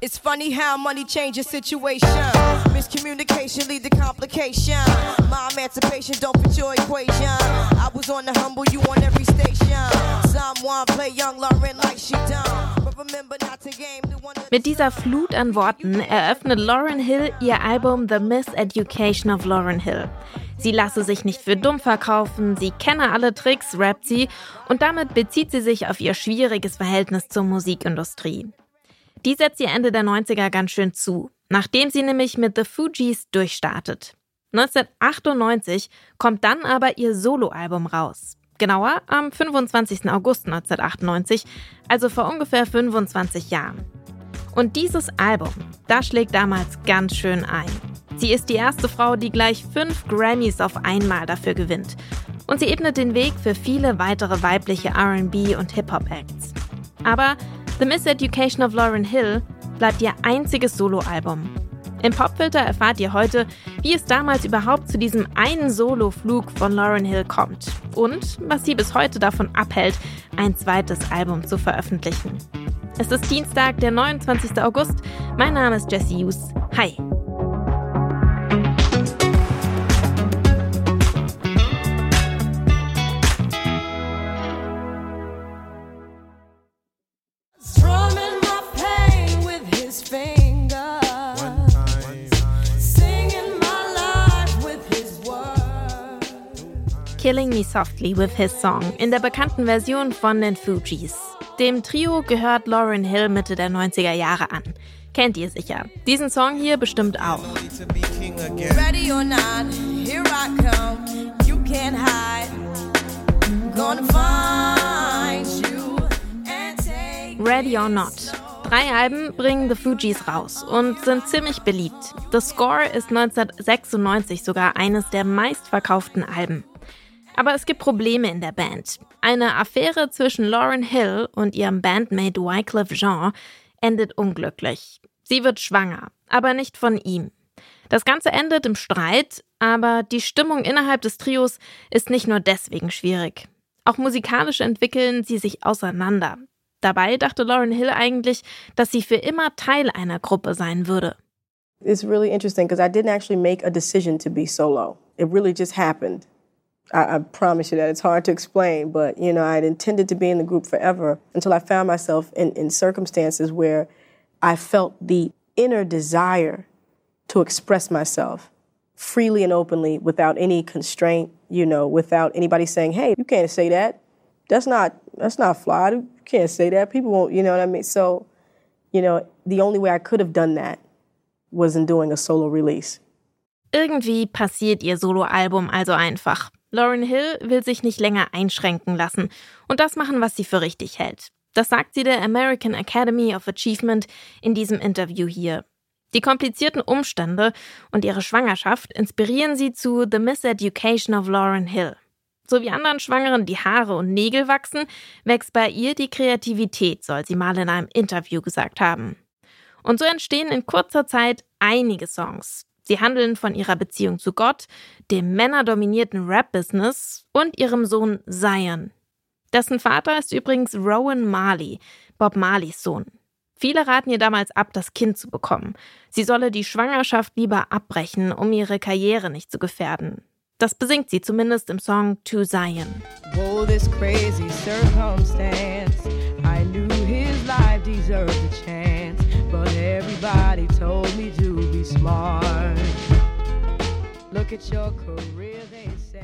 It's funny how money changes situation. Miscommunication lead to complication. My emancipation don't fit your equation. I was on the humble, you on every station. Someone play young Lauren like she done. Mit dieser Flut an Worten eröffnet Lauren Hill ihr Album The Miseducation of Lauren Hill. Sie lasse sich nicht für dumm verkaufen, sie kenne alle Tricks, rappt sie und damit bezieht sie sich auf ihr schwieriges Verhältnis zur Musikindustrie. Die setzt ihr Ende der 90er ganz schön zu, nachdem sie nämlich mit The Fugees durchstartet. 1998 kommt dann aber ihr Soloalbum raus. Genauer am 25. August 1998, also vor ungefähr 25 Jahren. Und dieses Album, das schlägt damals ganz schön ein. Sie ist die erste Frau, die gleich fünf Grammys auf einmal dafür gewinnt. Und sie ebnet den Weg für viele weitere weibliche RB und Hip-Hop-Acts. Aber The Miseducation of Lauren Hill bleibt ihr einziges Soloalbum. Im Popfilter erfahrt ihr heute, wie es damals überhaupt zu diesem einen Solo-Flug von Lauren Hill kommt und was sie bis heute davon abhält, ein zweites Album zu veröffentlichen. Es ist Dienstag, der 29. August. Mein Name ist Jesse Hughes. Hi. Killing Me Softly with His Song in der bekannten Version von den Fugees. Dem Trio gehört Lauren Hill Mitte der 90er Jahre an. Kennt ihr sicher. Diesen Song hier bestimmt auch. Ready or not, here I come. You can't hide. Gonna find you and take Ready or Not. Drei Alben bringen The Fugees raus und sind ziemlich beliebt. The Score ist 1996 sogar eines der meistverkauften Alben. Aber es gibt Probleme in der Band. Eine Affäre zwischen Lauren Hill und ihrem Bandmate Wycliffe Jean endet unglücklich. Sie wird schwanger, aber nicht von ihm. Das Ganze endet im Streit, aber die Stimmung innerhalb des Trios ist nicht nur deswegen schwierig. Auch musikalisch entwickeln sie sich auseinander. Dabei dachte Lauren Hill eigentlich, dass sie für immer Teil einer Gruppe sein würde. It's really interesting because I didn't actually make a decision to be solo. It really just happened. I, I promise you that it's hard to explain, but you know, I'd intended to be in the group forever until I found myself in, in circumstances where I felt the inner desire to express myself freely and openly without any constraint, you know, without anybody saying, Hey, you can't say that. That's not that's not fly. You can't say that. People won't, you know what I mean? So, you know, the only way I could have done that was in doing a solo release. Irgendwie passiert ihr Soloalbum also einfach. Lauren Hill will sich nicht länger einschränken lassen und das machen, was sie für richtig hält. Das sagt sie der American Academy of Achievement in diesem Interview hier. Die komplizierten Umstände und ihre Schwangerschaft inspirieren sie zu The Miseducation of Lauren Hill. So wie anderen Schwangeren die Haare und Nägel wachsen, wächst bei ihr die Kreativität, soll sie mal in einem Interview gesagt haben. Und so entstehen in kurzer Zeit einige Songs. Sie handeln von ihrer Beziehung zu Gott, dem männerdominierten Rap-Business und ihrem Sohn Zion. Dessen Vater ist übrigens Rowan Marley, Bob Marleys Sohn. Viele raten ihr damals ab, das Kind zu bekommen. Sie solle die Schwangerschaft lieber abbrechen, um ihre Karriere nicht zu gefährden. Das besingt sie zumindest im Song To Zion. Whoa, this crazy circumstance. I knew his life deserved a chance, but everybody told me to be smart.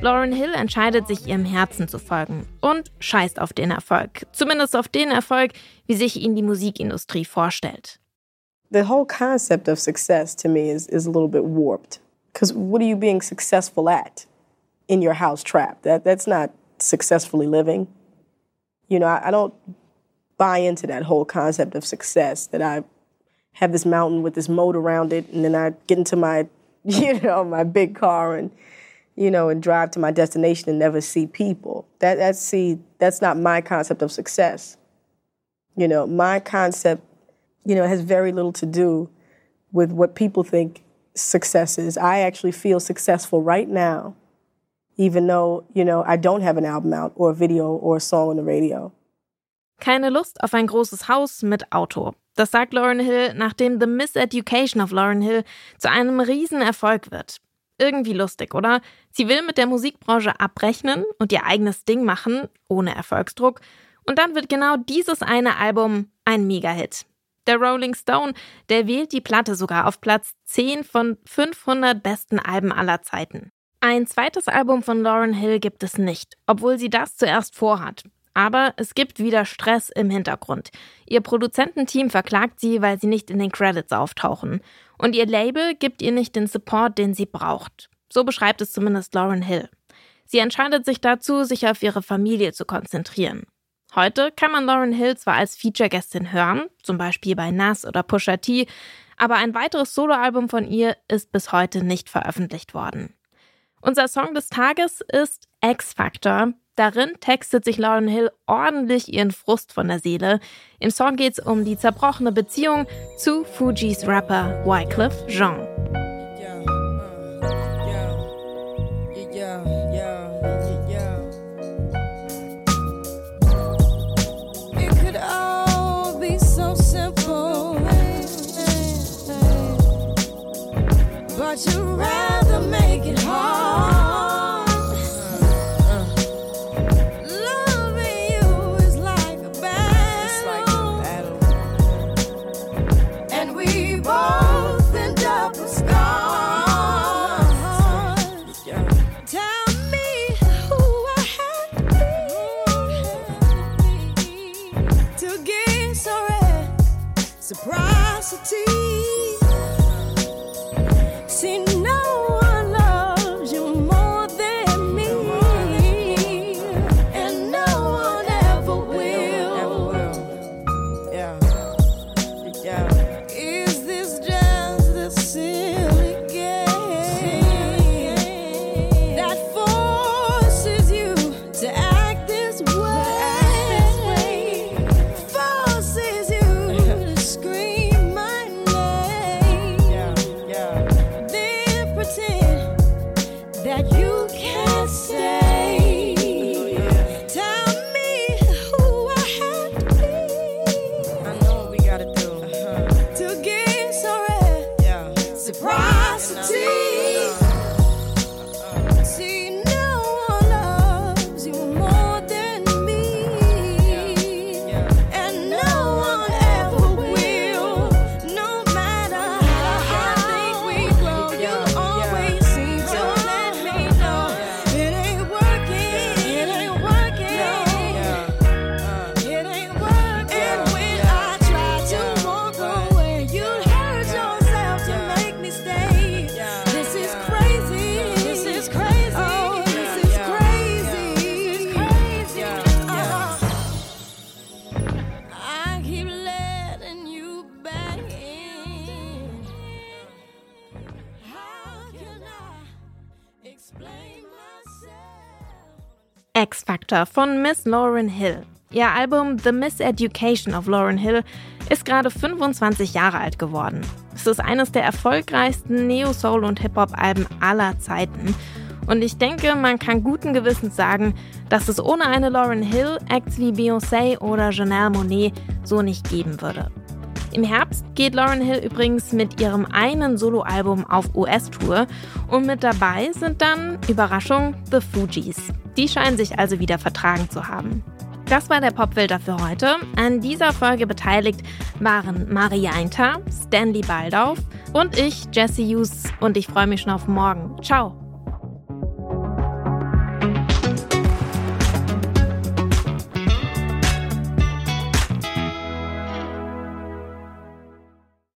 Lauren Hill entscheidet sich ihrem Herzen zu folgen und scheißt auf den Erfolg. Zumindest auf den Erfolg, wie sich ihn die Musikindustrie vorstellt. The whole concept of success to me is, is a little bit warped. Because what are you being successful at in your house trap? That, that's not successfully living. You know, I, I don't buy into that whole concept of success that I have this mountain with this moat around it, and then I get into my, you know, my big car and, you know, and drive to my destination and never see people. That that's see, that's not my concept of success. You know, my concept, you know, has very little to do with what people think success is. I actually feel successful right now, even though, you know, I don't have an album out or a video or a song on the radio. Keine Lust auf ein großes Haus mit Auto. Das sagt Lauren Hill, nachdem The Miseducation of Lauren Hill zu einem Riesenerfolg wird. Irgendwie lustig, oder? Sie will mit der Musikbranche abrechnen und ihr eigenes Ding machen, ohne Erfolgsdruck. Und dann wird genau dieses eine Album ein Mega-Hit. Der Rolling Stone, der wählt die Platte sogar auf Platz 10 von 500 besten Alben aller Zeiten. Ein zweites Album von Lauren Hill gibt es nicht, obwohl sie das zuerst vorhat. Aber es gibt wieder Stress im Hintergrund. Ihr Produzententeam verklagt sie, weil sie nicht in den Credits auftauchen. Und ihr Label gibt ihr nicht den Support, den sie braucht. So beschreibt es zumindest Lauren Hill. Sie entscheidet sich dazu, sich auf ihre Familie zu konzentrieren. Heute kann man Lauren Hill zwar als Feature-Gästin hören, zum Beispiel bei Nas oder Pusha T, aber ein weiteres Soloalbum von ihr ist bis heute nicht veröffentlicht worden. Unser Song des Tages ist X Factor. Darin textet sich Lauren Hill ordentlich ihren Frust von der Seele. Im Song geht es um die zerbrochene Beziehung zu Fujis Rapper Wycliffe Jean. X-Factor von Miss Lauren Hill. Ihr Album The Miseducation of Lauren Hill ist gerade 25 Jahre alt geworden. Es ist eines der erfolgreichsten Neo-Soul- und Hip-Hop-Alben aller Zeiten. Und ich denke, man kann guten Gewissens sagen, dass es ohne eine Lauren Hill Acts wie Beyoncé oder Janelle Monet so nicht geben würde. Im Herbst geht Lauren Hill übrigens mit ihrem einen Soloalbum auf US-Tour und mit dabei sind dann, Überraschung, The Fugees. Die scheinen sich also wieder vertragen zu haben. Das war der Popfilter für heute. An dieser Folge beteiligt waren Maria Einter, Stanley Baldauf und ich, Jesse Hughes. Und ich freue mich schon auf morgen. Ciao!